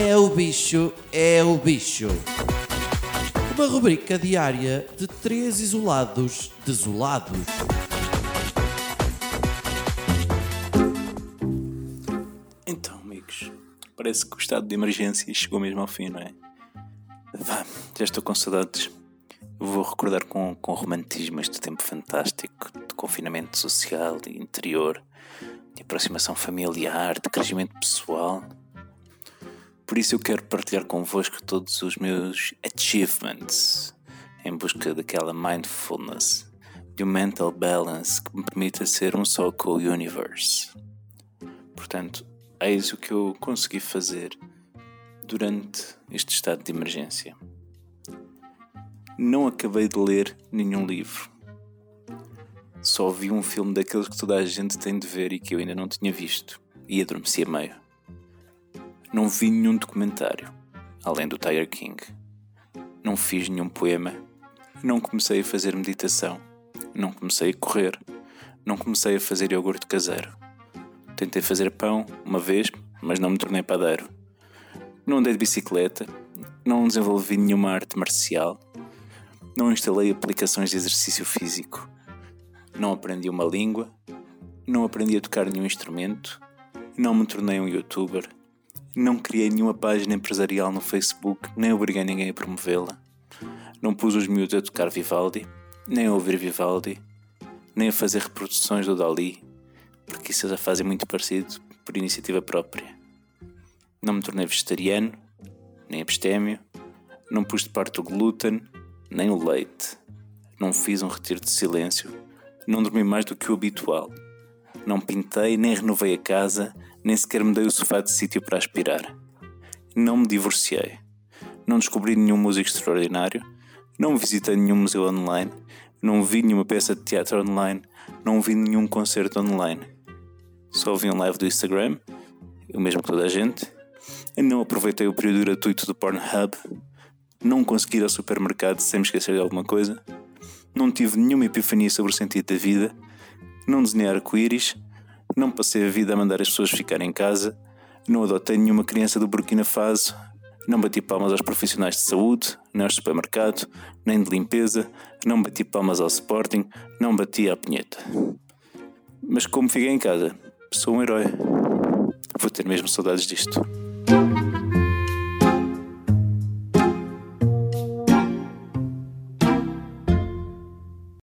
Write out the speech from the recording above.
É o bicho, é o bicho. Uma rubrica diária de três isolados desolados. Então, amigos, parece que o estado de emergência chegou mesmo ao fim, não é? Vá, já estou com saudades. Vou recordar com, com romantismo este tempo fantástico de confinamento social e interior, de aproximação familiar, de crescimento pessoal. Por isso eu quero partilhar convosco todos os meus achievements em busca daquela mindfulness, de um mental balance que me permita ser um só com o universe. Portanto, eis o que eu consegui fazer durante este estado de emergência. Não acabei de ler nenhum livro. Só vi um filme daqueles que toda a gente tem de ver e que eu ainda não tinha visto, e adormeci a meio. Não vi nenhum documentário, além do Tiger King. Não fiz nenhum poema. Não comecei a fazer meditação. Não comecei a correr. Não comecei a fazer iogurte caseiro. Tentei fazer pão uma vez, mas não me tornei padeiro. Não andei de bicicleta, não desenvolvi nenhuma arte marcial, não instalei aplicações de exercício físico, não aprendi uma língua, não aprendi a tocar nenhum instrumento, não me tornei um youtuber, não criei nenhuma página empresarial no Facebook, nem obriguei ninguém a promovê-la, não pus os miúdos a tocar Vivaldi, nem a ouvir Vivaldi, nem a fazer reproduções do Dali, porque isso já fazem muito parecido por iniciativa própria. Não me tornei vegetariano, nem abstêmio, não pus de parte o glúten, nem o leite, não fiz um retiro de silêncio, não dormi mais do que o habitual, não pintei, nem renovei a casa, nem sequer me dei o sofá de sítio para aspirar. Não me divorciei, não descobri nenhum músico extraordinário, não visitei nenhum museu online, não vi nenhuma peça de teatro online, não vi nenhum concerto online. Só vi um live do Instagram, o mesmo que toda a gente. Não aproveitei o período gratuito do Pornhub. Não consegui ir ao supermercado sem me esquecer de alguma coisa. Não tive nenhuma epifania sobre o sentido da vida. Não desenhei arco-íris. Não passei a vida a mandar as pessoas ficarem em casa. Não adotei nenhuma criança do Burkina Faso. Não bati palmas aos profissionais de saúde, nem ao supermercado, nem de limpeza. Não bati palmas ao Sporting. Não bati à punheta. Mas como fiquei em casa, sou um herói. Vou ter mesmo saudades disto.